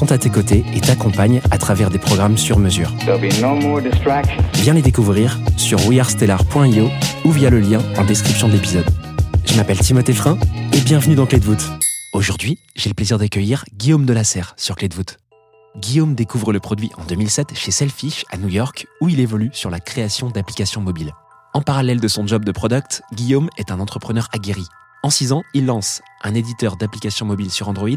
sont à tes côtés et t'accompagnent à travers des programmes sur mesure. No. Viens les découvrir sur wearestellar.io ou via le lien en description de l'épisode. Je m'appelle Timothée Frein et bienvenue dans Clé de voûte. Aujourd'hui, j'ai le plaisir d'accueillir Guillaume Delasserre sur Clé de voûte. Guillaume découvre le produit en 2007 chez Selfish à New York où il évolue sur la création d'applications mobiles. En parallèle de son job de product, Guillaume est un entrepreneur aguerri. En 6 ans, il lance un éditeur d'applications mobiles sur Android,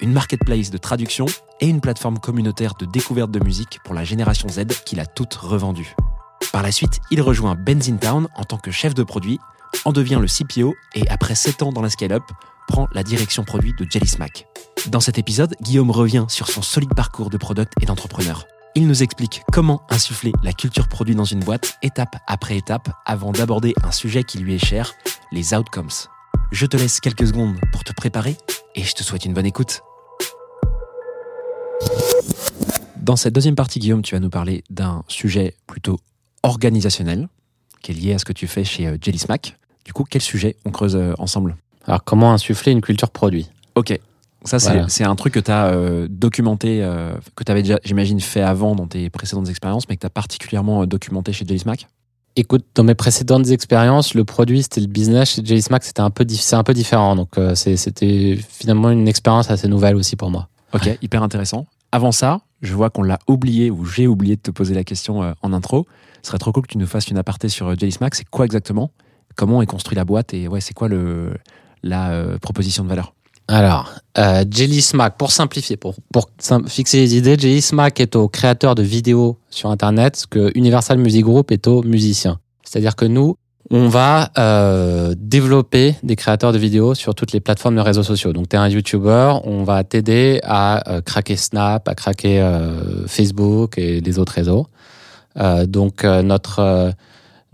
une marketplace de traduction et une plateforme communautaire de découverte de musique pour la génération Z qu'il a toute revendue. Par la suite, il rejoint Benzintown en tant que chef de produit, en devient le CPO et après 7 ans dans la scale-up, prend la direction produit de Jelly Smack. Dans cet épisode, Guillaume revient sur son solide parcours de product et d'entrepreneur. Il nous explique comment insuffler la culture produit dans une boîte, étape après étape, avant d'aborder un sujet qui lui est cher, les outcomes. Je te laisse quelques secondes pour te préparer et je te souhaite une bonne écoute. Dans cette deuxième partie, Guillaume, tu vas nous parler d'un sujet plutôt organisationnel qui est lié à ce que tu fais chez euh, Jelly Smack. Du coup, quel sujet on creuse euh, ensemble? Alors, comment insuffler une culture produit? Ok. Ça, c'est Voilà. un truc que tu as documenté, euh, que tu avais déjà, j'imagine, fait avant dans tes précédentes expériences, mais que tu as particulièrement documenté chez Jelly Smack? Écoute, dans mes précédentes expériences, le produit, c'était le business. Chez Jelly Smack, c'était un peu, un différent. Donc, euh, c'était finalement une expérience assez nouvelle aussi pour moi. Ok, hyper intéressant. Avant ça, je vois qu'on l'a oublié ou j'ai oublié de te poser la question euh, en intro. Ce serait trop cool que tu nous fasses une aparté sur euh, Jelly Smack. C'est quoi exactement? Comment est construit la boîte et ouais, c'est quoi le, la euh, proposition de valeur? Alors, euh, Jelly pour simplifier, pour, pour fixer les idées, Jelly Smack est au créateur de vidéos sur Internet, ce que Universal Music Group est aux musiciens. C'est-à-dire que nous, on va euh, développer des créateurs de vidéos sur toutes les plateformes de réseaux sociaux. Donc, tu es un YouTuber, on va t'aider à euh, craquer Snap, à craquer euh, Facebook et les autres réseaux. Euh, donc, notre,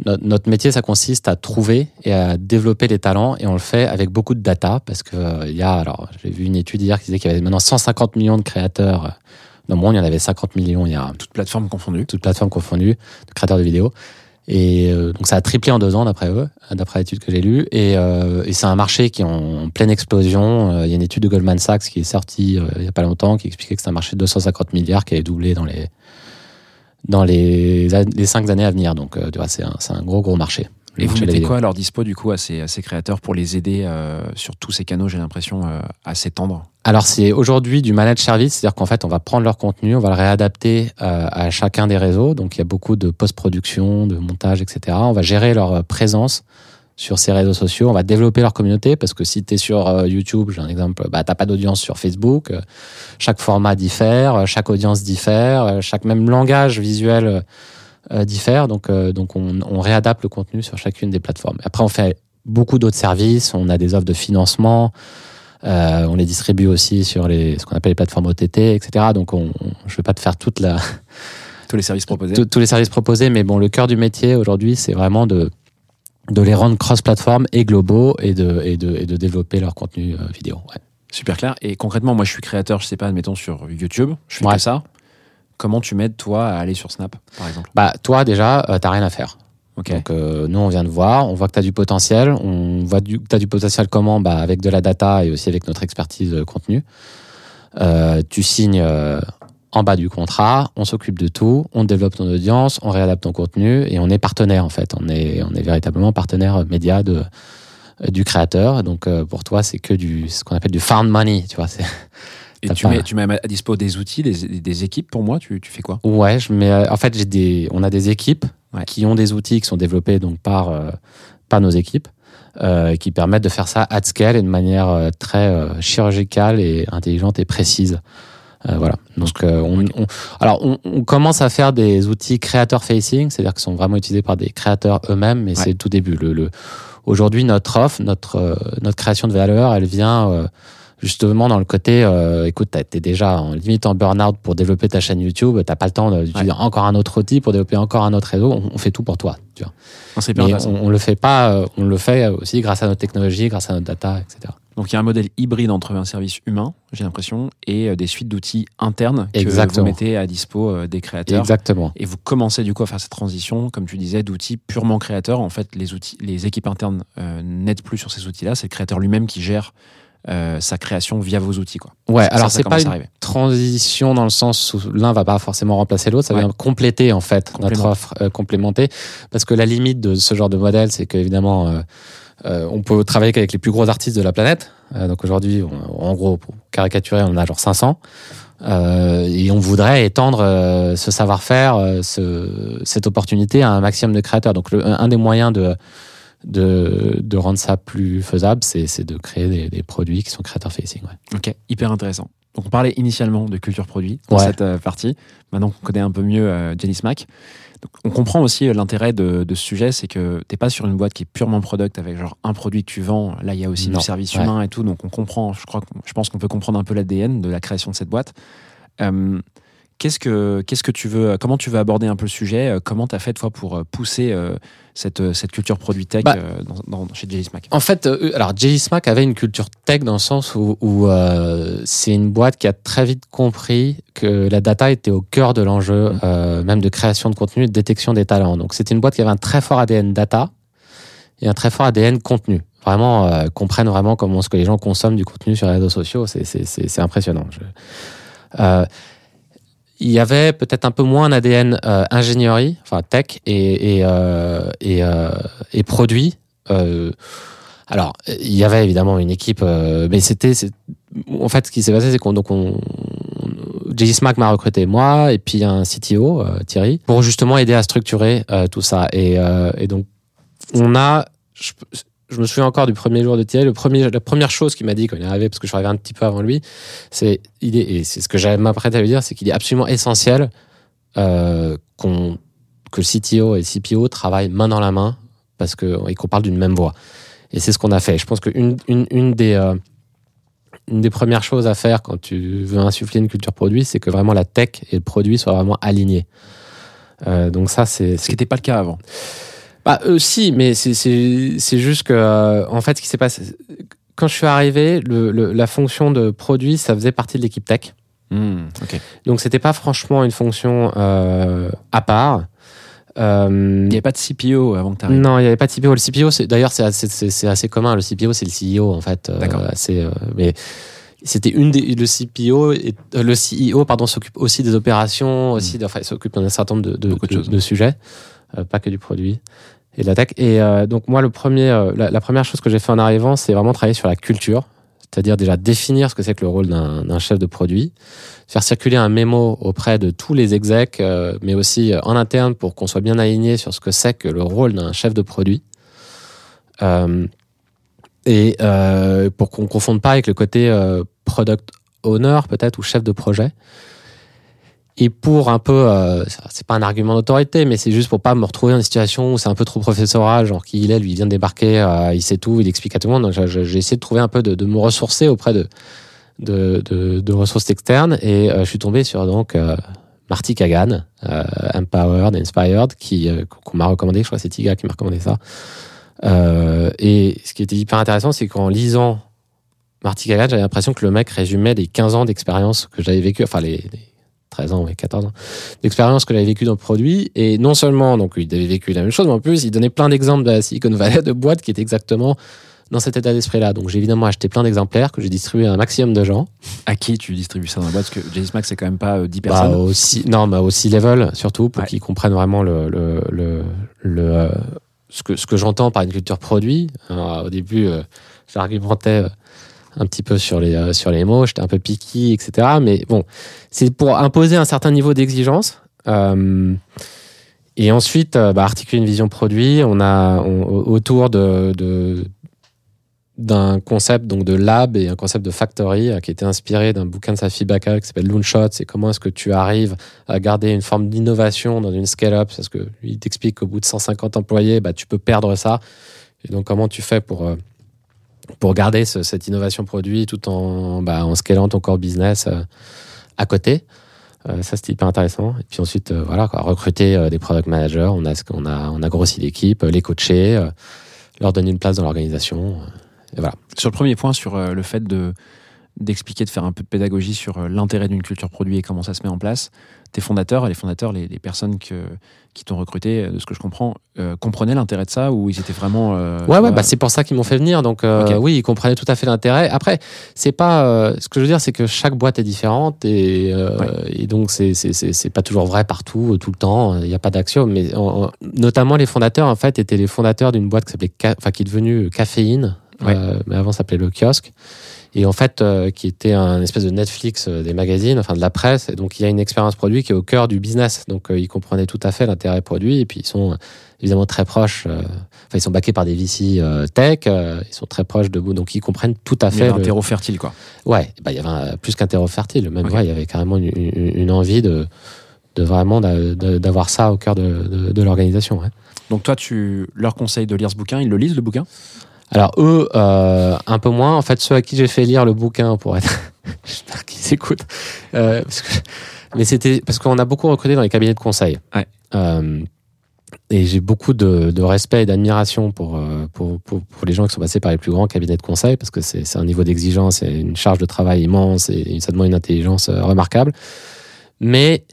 notre, métier, ça consiste à trouver et à développer les talents et on le fait avec beaucoup de data parce que il y a, alors, j'ai vu une étude hier qui disait qu'il y avait maintenant 150 millions de créateurs. Dans le monde, il y en avait 50 millions il y a Toute plateforme confondue. toutes plateformes confondues, de créateurs de vidéos. Et euh, donc ça a triplé en deux ans d'après eux, d'après l'étude que j'ai lue. Et, euh, c'est un marché qui est en, pleine explosion. Euh, Il y a une étude de Goldman Sachs qui est sortie il y a pas longtemps qui expliquait que c'est un marché de 250 milliards qui allait doubler dans les dans les, cinq années à venir. Donc c'est un, un gros gros marché. Et vous mettez quoi à leur dispo du coup à ces, à ces créateurs pour les aider euh, sur tous ces canaux, j'ai l'impression, euh, à s'étendre Alors c'est aujourd'hui du managed service, c'est-à-dire qu'en fait on va prendre leur contenu, on va le réadapter euh, à chacun des réseaux. Donc il y a beaucoup de post-production, de montage, etc. On va gérer leur euh, présence sur ces réseaux sociaux, on va développer leur communauté parce que si tu es sur YouTube, j'ai un exemple, bah, t'as pas d'audience sur Facebook. Chaque format diffère, chaque audience diffère, chaque même langage visuel euh, euh, diffère. Donc, euh, donc on, on réadapte le contenu sur chacune des plateformes. Après, on fait beaucoup d'autres services. On a des offres de financement. Euh, on les distribue aussi sur les, ce qu'on appelle les plateformes OTT, etc. Donc, on, on- je ne vais pas te faire toute la, Tous les services proposés tous- tous les services proposés, mais bon, le cœur du métier aujourd'hui, c'est vraiment de, de les rendre cross-platform et globaux et de, et de, et de développer leur contenu vidéo. Ouais. Super clair. Et concrètement, moi je suis créateur, je sais pas, admettons sur YouTube, je fais Ouais. que ça. Comment tu m'aides toi à aller sur Snap, par exemple? Bah, toi, déjà, euh, t'as rien à faire. Ok. Donc, euh, nous, on vient de voir, on voit que tu as du potentiel. On voit que tu as du potentiel comment? Bah, Avec de la data et aussi avec notre expertise euh, contenu. Euh, tu signes euh, en bas du contrat, on s'occupe de tout, on développe ton audience, on réadapte ton contenu et on est partenaire en fait. On est, on est véritablement partenaire média de, du créateur. Donc, pour toi, c'est que du, ce qu'on appelle du found money. Tu vois, c'est Et tu pas- mets, tu mets à dispo des outils, des, des équipes pour moi tu, tu fais quoi? Ouais, je mets, euh, en fait, j'ai des, on a des équipes Ouais. qui ont des outils qui sont développés donc par, euh, par nos équipes, euh, qui permettent de faire ça at scale et de manière euh, très euh, chirurgicale et intelligente et précise. Voilà. Donc, on, on- alors, on, on commence à faire des outils créateur facing, c'est-à-dire qui sont vraiment utilisés par des créateurs eux-mêmes, mais c'est le tout début. Le, le- aujourd'hui, notre offre, notre notre création de valeur, elle vient euh, justement dans le côté, euh, écoute, t'es déjà en limite en burn-out pour développer ta chaîne YouTube, t'as pas le temps d'utiliser encore un autre outil pour développer encore un autre réseau. On, on fait tout pour toi. Tu vois. Non, Mais on, on le fait pas, euh, on le fait aussi grâce à notre technologie, grâce à notre data, etc. Donc il y a un modèle hybride entre un service humain, j'ai l'impression, et euh, des suites d'outils internes que Exactement. vous mettez à dispo euh, des créateurs. Exactement. Et vous commencez du coup à faire cette transition, comme tu disais, d'outils purement créateurs. En fait, les outils, les équipes internes euh, n'aident plus sur ces outils-là. C'est le créateur lui-même qui gère euh, sa création via vos outils. Quoi. Ouais, Ça, alors c'est pas une arriver. transition dans le sens où l'un va pas forcément remplacer l'autre, ça Ouais. vient compléter en fait notre offre, euh, complémenter. Parce que la limite de ce genre de modèle, c'est qu'évidemment, euh, euh, on peut travailler qu'avec les plus gros artistes de la planète. Euh, donc aujourd'hui, en gros, pour caricaturer, on en a genre 500. Euh, et on voudrait étendre euh, ce savoir-faire, euh, ce, cette opportunité à un maximum de créateurs. Donc le- un des moyens de, de, de rendre ça plus faisable, c'est de créer des, des produits qui sont créateurs facing. Ouais. Ok, hyper intéressant. Donc on parlait initialement de culture produit dans Ouais. cette euh, partie. Maintenant qu'on connaît un peu mieux euh, Jenny Smack, donc, on comprend aussi euh, l'intérêt de, de ce sujet, c'est que t'es pas sur une boîte qui est purement product avec genre un produit que tu vends. Là, il y a aussi Non. du service Ouais. humain et tout, donc on comprend. Je crois, je pense qu'on peut comprendre un peu l'ADN de la création de cette boîte. Euh, Qu'est-ce que qu'est-ce que tu veux Comment tu veux aborder un peu le sujet Euh, Comment t'as fait toi pour euh, pousser euh, cette euh, cette culture produit tech Bah, euh, dans, dans- chez Jelly Smack? En fait, euh, alors Jelly Smack avait une culture tech dans le sens où, où, euh, c'est une boîte qui a très vite compris que la data était au cœur de l'enjeu, Mm. euh, même de création de contenu et de détection des talents. Donc c'était une boîte qui avait un très fort ADN data et un très fort ADN contenu. Vraiment, euh, comprennent vraiment comment ce que les gens consomment du contenu sur les réseaux sociaux. C'est, c'est, c'est, c'est impressionnant. Je- euh, il y avait peut-être un peu moins un ADN euh, ingénierie, enfin tech et, et, euh, et, euh, et produit. Euh, alors, il y avait évidemment une équipe, euh, mais c'était, en fait, ce qui s'est passé, c'est qu'on donc on, JJ Smack m'a recruté moi et puis un CTO euh, Thierry pour justement aider à structurer tout ça. Et, et donc, on a, je, je me souviens encore du premier jour de Thierry. Le premier, la première chose qu'il m'a dit quand il est arrivé, parce que je suis arrivé un petit peu avant lui, c'est, il est, et c'est ce que j'avais m'apprêté à lui dire, c'est qu'il est absolument essentiel euh, qu'on, que CTO et CPO travaillent main dans la main parce que, et qu'on parle d'une même voix. Et c'est ce qu'on a fait. Je pense qu'une une, une des, euh, une des premières choses à faire quand tu veux insuffler une culture produit, c'est que vraiment la tech et le produit soient vraiment alignés. Euh, donc ça, c'est Ce qui n'était pas le cas avant. Bah, euh, si, mais c'est- c'est c'est juste que, euh, en fait, ce qui s'est passé, quand je suis arrivé, le, le- la fonction de produit, ça faisait partie de l'équipe tech. Hmm, ok. Donc, c'était pas franchement une fonction euh, à part. Euh, Il n'y avait pas de CPO avant que tu arrives. non, il n'y avait pas de CPO. Le CPO, c'est- d'ailleurs, c'est assez, c'est- c'est assez commun. Le CPO, c'est le CEO, en fait. D'accord. euh, mais c'était une des. Le CPO, et, euh, le CEO, pardon, s'occupe aussi des opérations, aussi, de- enfin, il s'occupe d'un certain nombre de, de, Hmm. Beaucoup de de- choses. de sujets, euh, pas que du produit et euh, donc, moi, euh, la, première chose que j'ai fait en arrivant, c'est vraiment travailler sur la culture. C'est-à-dire déjà définir ce que c'est que le rôle d'un chef de produit, faire circuler un mémo auprès de tous les execs, euh, mais aussi en interne pour qu'on soit bien aligné sur ce que c'est que le rôle d'un chef de produit. Et pour qu'on ne confonde pas avec le côté product owner peut-être ou chef de projet. Et pour un peu, euh, c'est pas un argument d'autorité, mais c'est juste pour pas me retrouver dans une situation où c'est un peu trop professoral, genre qui il est, lui il vient de débarquer, euh, il sait tout, il explique à tout le monde. Donc j'ai- essayé de trouver un peu de, me ressourcer auprès de, de, ressources externes et euh, je suis tombé sur donc euh, Marty Kagan, Empowered, Inspired, qui qu'on m'a recommandé, je crois c'est Tiga qui m'a recommandé ça. Et ce qui était hyper intéressant, c'est qu'en lisant Marty Kagan, j'avais l'impression que le mec résumait les 15 ans d'expérience que j'avais vécu, enfin les 13 ans, ouais, 14 ans d'expérience que j'avais vécu dans le produit. Et non seulement, donc, il avait vécu la même chose, mais en plus, il donnait plein d'exemples de la Silicon Valley, de boîtes qui étaient exactement dans cet état d'esprit-là. Donc, j'ai évidemment acheté plein d'exemplaires que j'ai distribué à un maximum de gens. À qui tu distribues ça dans la boîte? Parce que Jelly Smack, c'est quand même pas euh, 10 Bah, personnes. aussi, non, mais aussi level, surtout, pour Ouais. qu'ils comprennent vraiment le, le, le, le, euh, ce que, ce que j'entends par une culture produit. Alors, au début, euh, j'argumentais euh, un petit peu sur les, euh, sur les mots, j'étais un peu picky, etc. Mais bon, c'est pour imposer un certain niveau d'exigence. Euh, Et ensuite, euh, bah, articuler une vision produit, on a autour de, d'un concept donc de lab et un concept de factory qui était inspiré d'un bouquin de Safi Bakal qui s'appelle Loonshot. C'est comment est-ce que tu arrives à garder une forme d'innovation dans une scale-up parce que il t'explique qu'au bout de 150 employés, bah, tu peux perdre ça. Et donc comment tu fais pour pour garder ce- cette innovation produit tout en bah, scalant ton core business euh, à côté. Euh, ça, c'était hyper intéressant. Et puis ensuite, euh, voilà, recruter euh, des product managers. On a, on a, on a grossi l'équipe, les coacher, leur donner une place dans l'organisation. et voilà. Sur le premier point, sur le fait de d'expliquer, de faire un peu de pédagogie sur euh, l'intérêt d'une culture produit et comment ça se met en place, tes fondateurs, les fondateurs, les, les personnes que, qui t'ont recruté, euh, de ce que je comprends, euh, comprenaient l'intérêt de ça ou ils étaient vraiment... euh, Ouais, ouais, bah, c'est pour ça qu'ils m'ont fait venir. Donc, euh, oui, ils comprenaient tout à fait l'intérêt. Après, c'est pas. ce que je veux dire, c'est que chaque boîte est différente et, Ouais. et donc c'est c'est- c'est c'est pas toujours vrai partout, tout le temps. Il n'y a pas d'axiome. Mais en- en- notamment les fondateurs, en fait, étaient les fondateurs d'une boîte qui s'appelait, enfin, qui est devenue Caféine, Ouais. mais avant ça s'appelait Le Kiosque. Et en fait, euh, qui était un espèce de Netflix euh, des magazines, enfin de la presse. Et donc, il y a une expérience produit qui est au cœur du business. Donc, euh, ils comprenaient tout à fait l'intérêt produit. Et puis, ils sont évidemment très proches. euh, Enfin, ils sont backés par des VC tech. ils sont très proches de vous. Donc, ils comprennent tout à il y fait. avait un terreau fertile, quoi. Ouais, bah, il y avait un- plus qu'un terreau fertile. Même, Ok. ouais, il y avait carrément une, une- une envie de, de vraiment d'avoir ça au cœur de, de- de l'organisation. ouais. Donc toi, tu leur conseilles de lire ce bouquin, ils le lisent, le bouquin? Alors eux, euh, un peu moins. En fait, ceux à qui j'ai fait lire le bouquin pour être, j'espère qu'ils écoutent. Euh, parce que- Mais c'était parce qu'on a beaucoup recruté dans les cabinets de conseil. Ouais. Euh, et j'ai beaucoup de, de respect et d'admiration pour, pour, pour, pour les gens qui sont passés par les plus grands cabinets de conseil parce que c'est c'est un niveau d'exigence et une charge de travail immense et ça demande une intelligence remarquable. Mais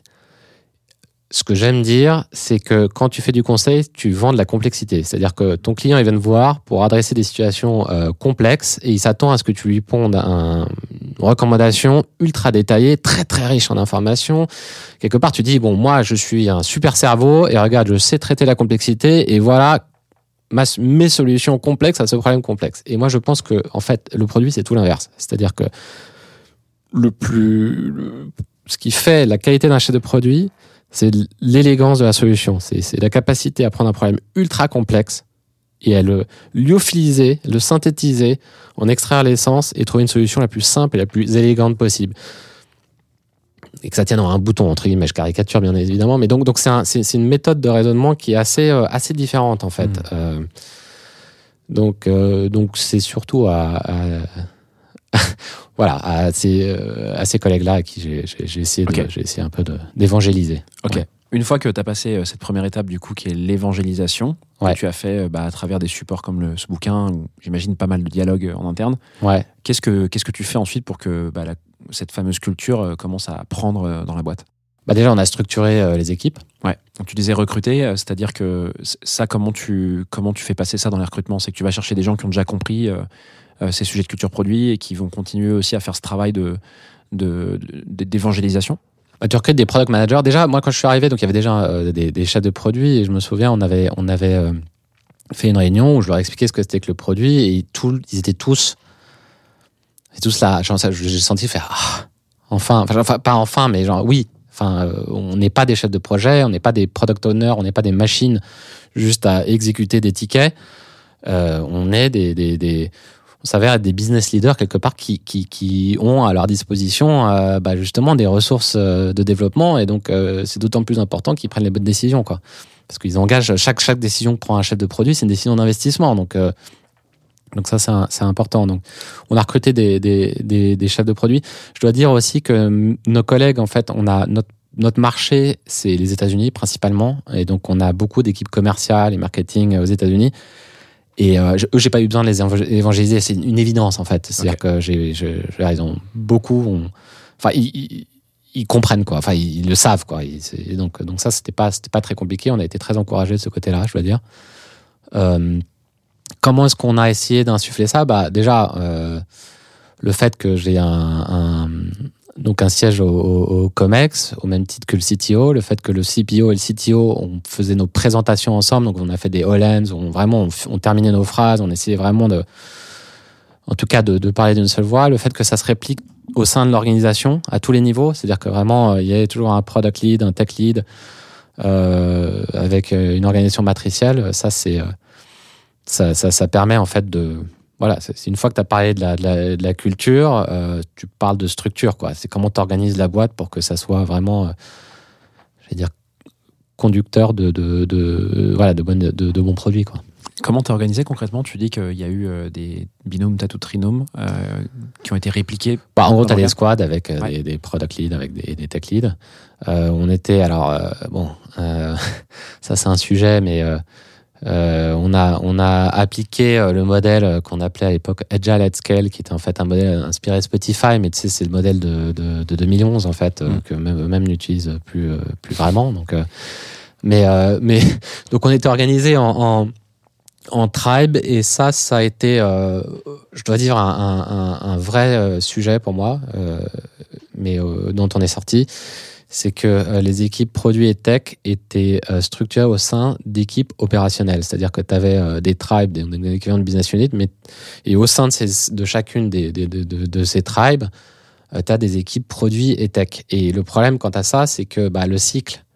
ce que j'aime dire, c'est que quand tu fais du conseil, tu vends de la complexité. C'est-à-dire que ton client, il vient te voir pour adresser des situations euh, complexes et il s'attend à ce que tu lui pondes un- une recommandation ultra détaillée, très très riche en informations. Quelque part, tu dis, bon, moi, je suis un super cerveau et regarde, je sais traiter la complexité et voilà mes solutions complexes à ce problème complexe. Et moi, je pense que, en fait, le produit, c'est tout l'inverse. C'est-à-dire que le plus, ce qui fait la qualité d'un chef de produit, c'est l'élégance de la solution. C'est la capacité à prendre un problème ultra complexe et à le lyophiliser, le synthétiser, en extraire l'essence et trouver une solution la plus simple et la plus élégante possible. Et que ça tienne en un bouton, entre guillemets, je caricature bien évidemment, mais donc donc c'est un- c'est une méthode de raisonnement qui est assez, euh, assez différente en fait. Mm. Euh, donc euh, donc c'est surtout à, à- voilà à ces, euh, à ces collègues-là à qui j'ai- essayé, essayé un peu d'évangéliser. Ok. Ouais. Une fois que tu as passé euh, cette première étape, du coup, qui est l'évangélisation, que tu as fait euh, bah, à travers des supports comme le, ce bouquin, j'imagine pas mal de dialogues en interne, Ouais. qu'est-ce que, qu'est-ce que tu fais ensuite pour que bah, la- cette fameuse culture commence à prendre dans la boîte? Bah déjà, on a structuré euh, les équipes. Ouais. Donc tu les as recrutés, euh, c'est-à-dire que ça, comment tu, comment tu fais passer ça dans les recrutements C'est que tu vas chercher des gens qui ont déjà compris euh, ces sujets de culture produit et qui vont continuer aussi à faire ce travail de, de, d'évangélisation Bah, tu recrutes des product managers. Déjà, moi, quand je suis arrivé, donc il y avait déjà euh, des, chefs de produits et je me souviens, on avait, on avait euh, fait une réunion où je leur expliquais ce que c'était que le produit et tout, ils étaient tous, tous là. J'ai senti faire ah, enfin, enfin, pas enfin, mais genre oui. Enfin, euh, on n'est pas des chefs de projet, on n'est pas des product owners, on n'est pas des machines juste à exécuter des tickets. Euh, on est des on s'avère être des business leaders quelque part qui, qui, qui ont à leur disposition euh, bah, justement des ressources euh, de développement. Et donc euh, c'est d'autant plus important qu'ils prennent les bonnes décisions quoi. Parce qu'ils engagent chaque chaque décision que prend un chef de produit c'est une décision d'investissement. Donc euh, donc ça c'est important. Donc on a recruté des, des, des, des chefs de produits je dois dire aussi que nos collègues en fait on a notre notre marché, c'est les États-Unis principalement, et donc on a beaucoup d'équipes commerciales et marketing aux États-Unis. Et euh, je- eux, j'ai pas eu besoin de les évang- évangéliser, c'est une évidence en fait. C'est-à-dire Ok. que j'ai, je, je- ils ont beaucoup, enfin, ils, ils- ils comprennent quoi, enfin, ils, ils le savent quoi. Et donc, donc ça, c'était pas, c'était pas très compliqué. On a été très encouragés de ce côté-là, je dois dire. Euh, comment est-ce qu'on a essayé d'insuffler ça? Bah, déjà, euh, le fait que j'ai un, un- donc un siège au, Comex, au même titre que le CTO, le fait que le CPO et le CTO, on faisait nos présentations ensemble, donc on a fait des Hollands, on vraiment on, on terminait nos phrases, on essayait vraiment de, en tout cas, de, parler d'une seule voix. Le fait que ça se réplique au sein de l'organisation à tous les niveaux, c'est-à-dire que vraiment euh, il y avait toujours un product lead, un tech lead, euh, avec euh, une organisation matricielle, ça, ça, ça permet en fait de voilà, c'est une fois que tu as parlé de la, de la, de la culture, euh, tu parles de structure quoi. C'est comment tu organises la boîte pour que ça soit vraiment, euh, je vais dire, conducteur de, voilà de bonnes de, bons produits quoi. Comment t'es organisé concrètement? Tu dis qu'il y a eu euh, des binômes, tatou trinômes euh, qui ont été répliqués. Bah, en gros, tu as Dans des squads avec Ouais. des, des product leads, avec des, des tech leads. On était, alors, bon, ça c'est un sujet, mais euh, on, a, on a appliqué euh, le modèle euh, qu'on appelait à l'époque Agile at Scale, qui était en fait un modèle inspiré de Spotify, mais tu sais, c'est le modèle de, de, de 2011, en fait, Mm. que même, même n'utilise plus, plus vraiment. Donc, mais, mais, donc on était organisé en, en, en tribe, et ça, ça a été, je dois dire, un, un, vrai sujet pour moi, mais dont on est sorti. C'est que euh, les équipes produits et tech étaient euh, structurées au sein d'équipes opérationnelles. C'est-à-dire que tu avais des tribes, des, de business unit, mais, et au sein de, chacune de, ces tribes, tu as des équipes produits et tech. Et le problème quant à ça, c'est que bah, le cycle euh,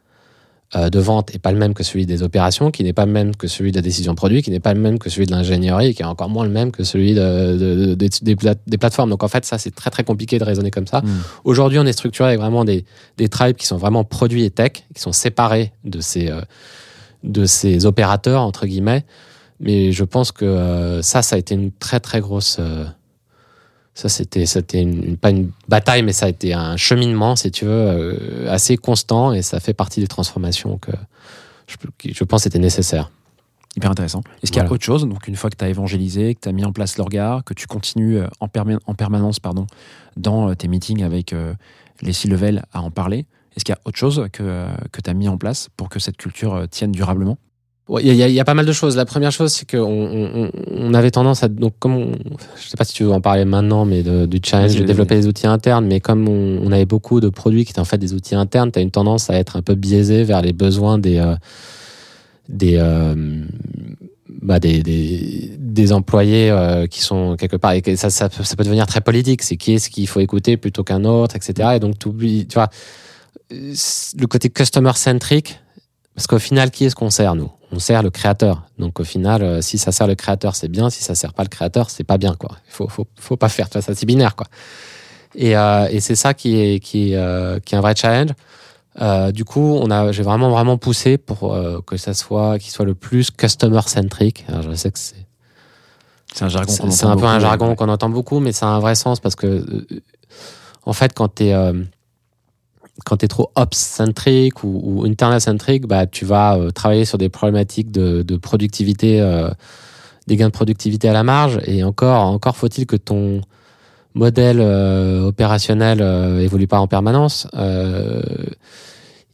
de vente n'est pas le même que celui des opérations, qui n'est pas le même que celui de la décision produit, qui n'est pas le même que celui de l'ingénierie, qui est encore moins le même que celui de, de- de- des- des, pla- des plateformes. Donc en fait, ça, c'est très très compliqué de raisonner comme ça. Mm. Aujourd'hui, on est structuré avec vraiment des, des tribes qui sont vraiment produits et tech, qui sont séparés de ces, euh, de ces opérateurs, entre guillemets. Mais je pense que euh, ça, ça a été une très très grosse. euh, ça, c'était, c'était une, une- pas une bataille, mais ça a été un cheminement, si tu veux, euh, assez constant, et ça fait partie des transformations que je, qui, je pense étaient nécessaires. Hyper intéressant. Est-ce qu'il y a Voilà. autre chose Donc, une fois que tu as évangélisé, que tu as mis en place l'orga, que tu continues euh, en, perma- en permanence pardon, dans euh, tes meetings avec euh, les C-level à en parler, est-ce qu'il y a autre chose que, que tu as mis en place pour que cette culture tienne durablement? Il y, a- il y a pas mal de choses. La première chose, c'est qu'on on, on- avait tendance à. Donc, comme on- je sais pas si tu veux en parler maintenant, mais de- du challenge de développer des outils internes, mais comme on, on avait beaucoup de produits qui étaient en fait des outils internes, tu as une tendance à être un peu biaisé vers les besoins des. euh, des euh, bah, des, des, des employés euh, qui sont quelque part et ça, ça, peut- ça peut devenir très politique c'est qui est-ce qu'il faut écouter plutôt qu'un autre etc et donc t'oublies tu vois euh, le côté customer centric parce qu'au final qui est-ce qu'on sert nous? On sert le créateur. Donc au final euh, si ça sert le créateur c'est bien. Si ça sert pas le créateur c'est pas bien quoi. Il faut, faut, faut pas faire tu ça c'est binaire quoi. Et, euh, et c'est ça qui est, qui, est, euh, qui est un vrai challenge. Euh, du coup, on a, j'ai vraiment vraiment poussé pour que ça soit, qu'il soit le plus customer centric. Alors, je sais que c'est, C'est un jargon qu'on c'est, un peu un jargon ouais. qu'on entend beaucoup, mais ça a un vrai sens parce que, en fait, quand t'es euh, quand t'es trop ops centric ou, ou internal centric, bah tu vas euh, travailler sur des problématiques de, de productivité, euh, des gains de productivité à la marge. Et encore, encore faut-il que ton modèle euh, opérationnel euh, évolue pas en permanence. Euh,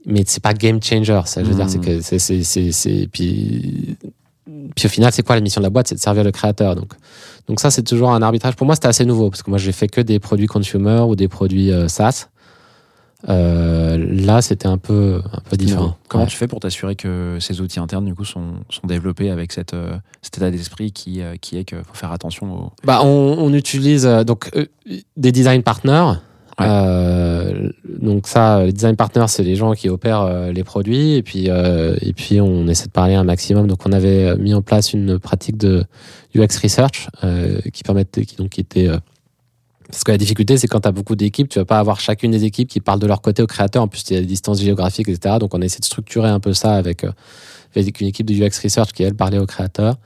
mais c'est pas game changer. Ça, je veux dire, c'est que c'est, c'est, c'est, c'est- puis, puis au final, c'est quoi la mission de la boîte? C'est de servir le créateur. Donc, donc ça, c'est toujours un arbitrage. Pour moi, c'était assez nouveau parce que moi, j'ai fait que des produits consumer ou des produits euh, SaaS. Euh, là, c'était un peu, un peu différent. Comment Ouais. tu fais pour t'assurer que ces outils internes du coup sont, sont développés avec cette, euh, cet état d'esprit qui, euh, qui est qu'il faut faire attention au. Bah, on, on utilise donc des design partners. Ouais. Euh, donc ça, les design partners, c'est les gens qui opèrent les produits et puis euh, et puis on essaie de parler un maximum. Donc on avait mis en place une pratique de UX research euh, qui permettait, qui donc qui était euh, parce que la difficulté, c'est quand tu as beaucoup d'équipes, tu vas pas avoir chacune des équipes qui parlent de leur côté au créateur. En plus, il y a des distances géographiques, etc. Donc, on essaie de structurer un peu ça avec, euh, avec une équipe de UX Research qui, elle, parlait au créateur.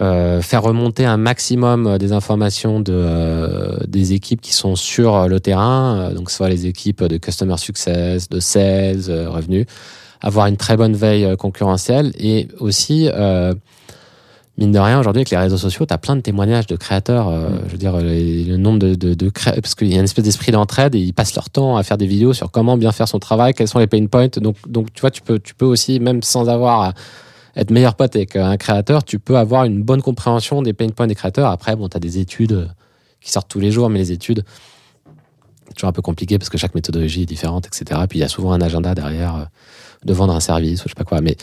Euh, faire remonter un maximum euh, des informations de, des équipes qui sont sur le terrain, donc soit les équipes de Customer Success, de Sales, Revenus, avoir une très bonne veille concurrentielle et aussi, mine de rien, aujourd'hui avec les réseaux sociaux, tu as plein de témoignages de créateurs, euh, Mm. je veux dire, les- le nombre de, de, de cré- parce qu'il y a une espèce d'esprit d'entraide et ils passent leur temps à faire des vidéos sur comment bien faire son travail, quels sont les pain points. Donc, donc tu vois, tu peux, tu peux aussi, même sans avoir à être meilleur pote avec un créateur, tu peux avoir une bonne compréhension des pain points des créateurs. Après, bon, tu as des études euh, qui sortent tous les jours, mais les études, c'est toujours un peu compliqué parce que chaque méthodologie est différente, etc. Puis il y a souvent un agenda derrière euh, de vendre un service ou je sais pas quoi. Mais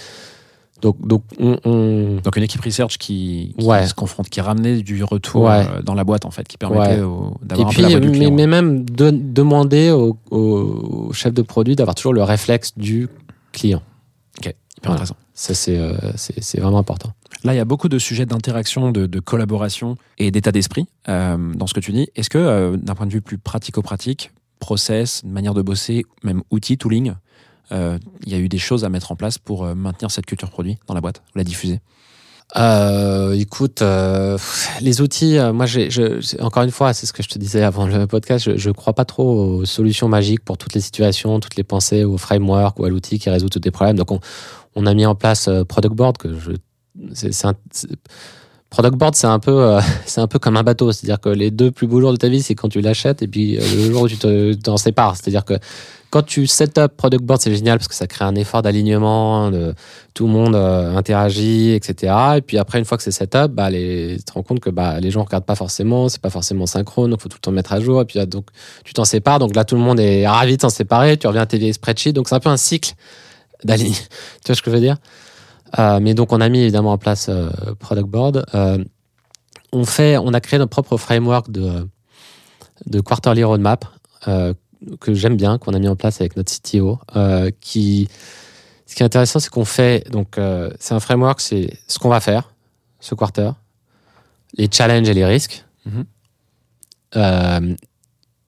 donc, donc on, on- Donc une équipe research qui, qui Ouais. se confronte, qui ramenait du retour Ouais. euh, dans la boîte en fait, qui permettait Ouais. d'avoir un peu puis, la voix du mais, client. mais même de- demander au, au chef de produit d'avoir toujours le réflexe du client. Hyper Voilà. intéressant. Ça, c'est euh, c'est vraiment important. Là, il y a beaucoup de sujets d'interaction, de, de collaboration et d'état d'esprit euh, dans ce que tu dis. Est-ce que, euh, d'un point de vue plus pratico-pratique, process, manière de bosser, même outils, tooling, il y a eu des choses à mettre en place pour euh, maintenir cette culture produit dans la boîte, la diffuser Euh, écoute, euh, les outils, euh, moi, encore une fois, c'est ce que je te disais avant le podcast, je, je crois pas trop aux solutions magiques pour toutes les situations, toutes les pensées, au framework ou à l'outil qui résout tous tes problèmes. Donc, on, a mis en place euh, Product Board que je, Product Board, c'est un peu, euh, c'est un peu comme un bateau. C'est-à-dire que les deux plus beaux jours de ta vie, c'est quand tu l'achètes et puis euh, le jour où tu te, t'en sépares. C'est-à-dire que quand tu set up Product Board, c'est génial parce que ça crée un effort d'alignement, tout le monde euh, interagit, etc. Et puis après, une fois que c'est set up, bah, tu te rends compte que bah, les gens regardent pas forcément, c'est pas forcément synchrone, donc faut tout le temps mettre à jour. Et puis donc, tu t'en sépares. Donc là, tout le monde est ravi de s'en séparer. Tu reviens à tes vieilles spreadsheets. Donc c'est un peu un cycle d'alignement. tu vois ce que je veux dire? Euh, Mais donc, on a mis évidemment en place euh, Product Board. Euh, on, fait, on a créé notre propre framework de, de Quarterly Roadmap euh, que j'aime bien, qu'on a mis en place avec notre CTO, euh, qui, ce qui est intéressant, c'est qu'on fait, donc, euh, c'est un framework, c'est ce qu'on va faire ce quarter, les challenges et les risques, euh,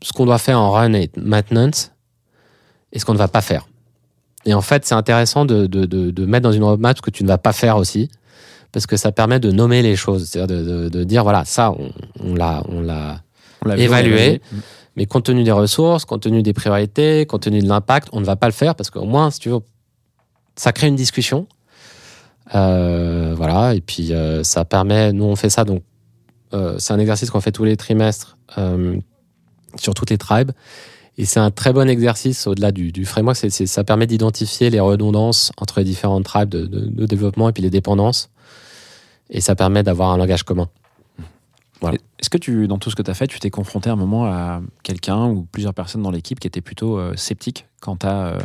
ce qu'on doit faire en run et maintenance, et ce qu'on ne va pas faire. Et en fait, c'est intéressant de, de, de, de mettre dans une roadmap ce que tu ne vas pas faire aussi, parce que ça permet de nommer les choses, c'est-à-dire de, dire, voilà, ça, on, l'a, on l'a vu, évalué. mais compte tenu des ressources, compte tenu des priorités, compte tenu de l'impact, on ne va pas le faire parce qu'au moins, si tu veux, ça crée une discussion. Euh, voilà, et puis euh, ça permet, nous on fait ça, donc euh, c'est un exercice qu'on fait tous les trimestres sur toutes les tribes. Et c'est un très bon exercice au-delà du, du framework. Ça permet d'identifier les redondances entre les différentes tribes de, développement et puis les dépendances. Et ça permet d'avoir un langage commun. Voilà. Est-ce que tu, dans tout ce que tu as fait, tu t'es confronté à un moment à quelqu'un ou plusieurs personnes dans l'équipe qui étaient plutôt euh, sceptiques quant à euh,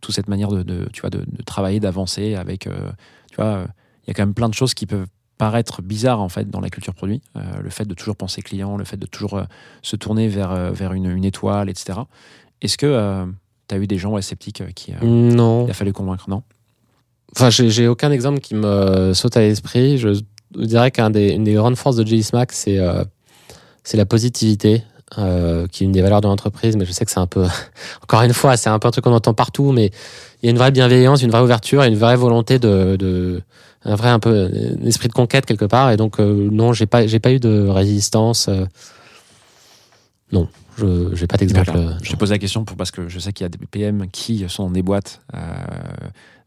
toute cette manière de, tu vois, de, travailler, d'avancer avec. euh, tu vois, il y a quand même plein de choses qui peuvent paraître bizarres en fait dans la culture produit. Euh, le fait de toujours penser client, le fait de toujours euh, se tourner vers, euh, vers une, une étoile, etc. Est-ce que tu as eu des gens ouais, sceptiques qui. Non. il a fallu convaincre, non? Enfin, j'ai aucun exemple qui me saute à l'esprit. Je dirais qu'une des, des grandes forces de Jelly Smack, c'est c'est la positivité, euh, qui est une des valeurs de l'entreprise. Mais je sais que c'est un peu, encore une fois, c'est un peu un truc qu'on entend partout, mais il y a une vraie bienveillance, une vraie ouverture et une vraie volonté de, de un vrai un peu un esprit de conquête quelque part. Et donc euh, non, j'ai pas j'ai pas eu de résistance. euh, non, je j'ai pas d'exemple. Euh, Je te pose la question pour, parce que je sais qu'il y a des PM qui sont dans des boîtes euh,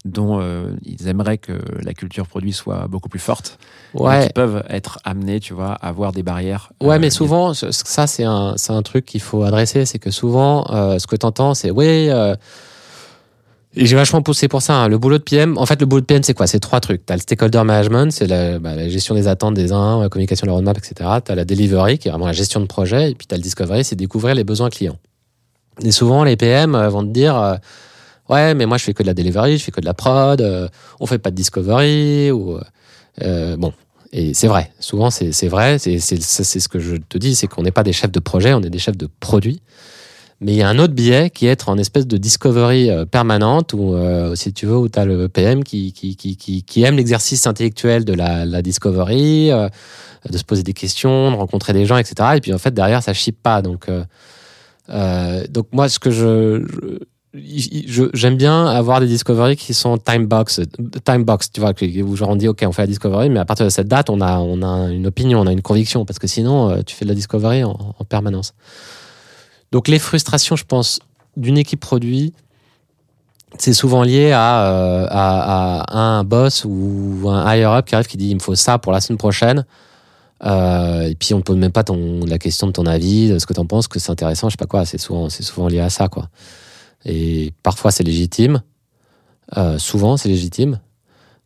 dont euh, ils aimeraient que la culture produit soit beaucoup plus forte. Ouais. qui peuvent être amenés, tu vois, à avoir des barrières. Ouais, euh, mais souvent, ça, c'est un, c'est un truc qu'il faut adresser. C'est que souvent, euh, ce que tu entends, c'est oui. J'ai vachement poussé pour ça. hein. Le boulot de PM, en fait, le boulot de PM, c'est quoi? C'est trois trucs. Tu as le stakeholder management, c'est la, bah, la gestion des attentes des uns, la communication de la roadmap, etc. Tu as la delivery, qui est vraiment la gestion de projet. Et puis tu as le discovery, c'est découvrir les besoins clients. Et souvent, les PM euh, vont te dire euh, Ouais, mais moi, je fais que de la delivery, je fais que de la prod, euh, on fait pas de discovery. Ou, euh, bon, et c'est vrai, souvent c'est vrai, c'est ce que je te dis, c'est qu'on n'est pas des chefs de projet, on est des chefs de produits. Mais il y a un autre biais qui est être en espèce de discovery euh, permanente, ou euh, si tu veux, où tu as le PM qui, qui, qui, qui, aime l'exercice intellectuel de la, la discovery, euh, de se poser des questions, de rencontrer des gens, etc. Et puis en fait, derrière, ça chip pas. Donc, donc moi, ce que je... je- j'aime bien avoir des discoveries qui sont time box, time box, tu vois, où genre on dit ok, on fait la discovery, mais à partir de cette date, on a, on a une opinion, on a une conviction, parce que sinon, tu fais de la discovery en permanence. Donc les frustrations, je pense, d'une équipe produit, c'est souvent lié à, euh, à, à un boss ou un higher up qui arrive qui dit il me faut ça pour la semaine prochaine. Euh, et puis on ne pose même pas la question de ton avis, de ce que tu en penses, que c'est intéressant, je sais pas quoi. C'est souvent, c'est lié à ça, quoi. Et parfois c'est légitime, euh, souvent c'est légitime,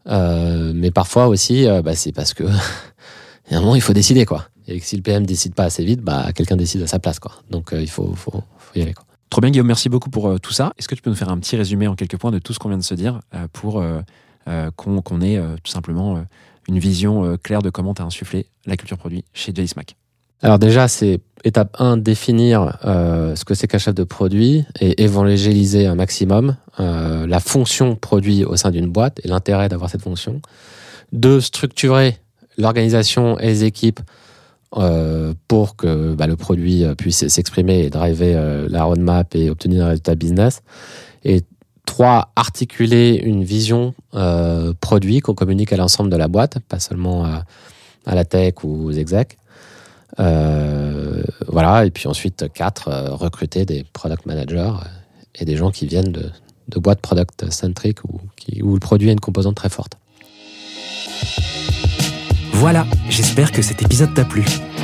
mais parfois aussi bah, c'est parce que a un moment il faut décider, quoi. Et que si le PM décide pas assez vite, bah quelqu'un décide à sa place, quoi. Donc euh, il faut, faut, faut y aller, quoi. Trop bien, Guillaume, merci beaucoup pour euh, tout ça. Est-ce que tu peux nous faire un petit résumé en quelques points de tout ce qu'on vient de se dire euh, pour qu'on ait tout simplement une vision claire de comment tu as insufflé la culture produit chez Jelly Smack? Alors déjà, c'est étape 1, définir euh, ce que c'est qu'un chef de produit et évangéliser un maximum euh, la fonction produit au sein d'une boîte et l'intérêt d'avoir cette fonction. Deux, structurer l'organisation et les équipes euh, pour que bah, le produit puisse s'exprimer et driver euh, la roadmap et obtenir un résultat business. Et trois, articuler une vision euh, produit qu'on communique à l'ensemble de la boîte, pas seulement à, la tech ou aux execs. Euh, voilà, et puis ensuite, quatre, euh, recruter des product managers et des gens qui viennent de, boîtes product centric ou qui, où le produit a une composante très forte. Voilà, j'espère que cet épisode t'a plu.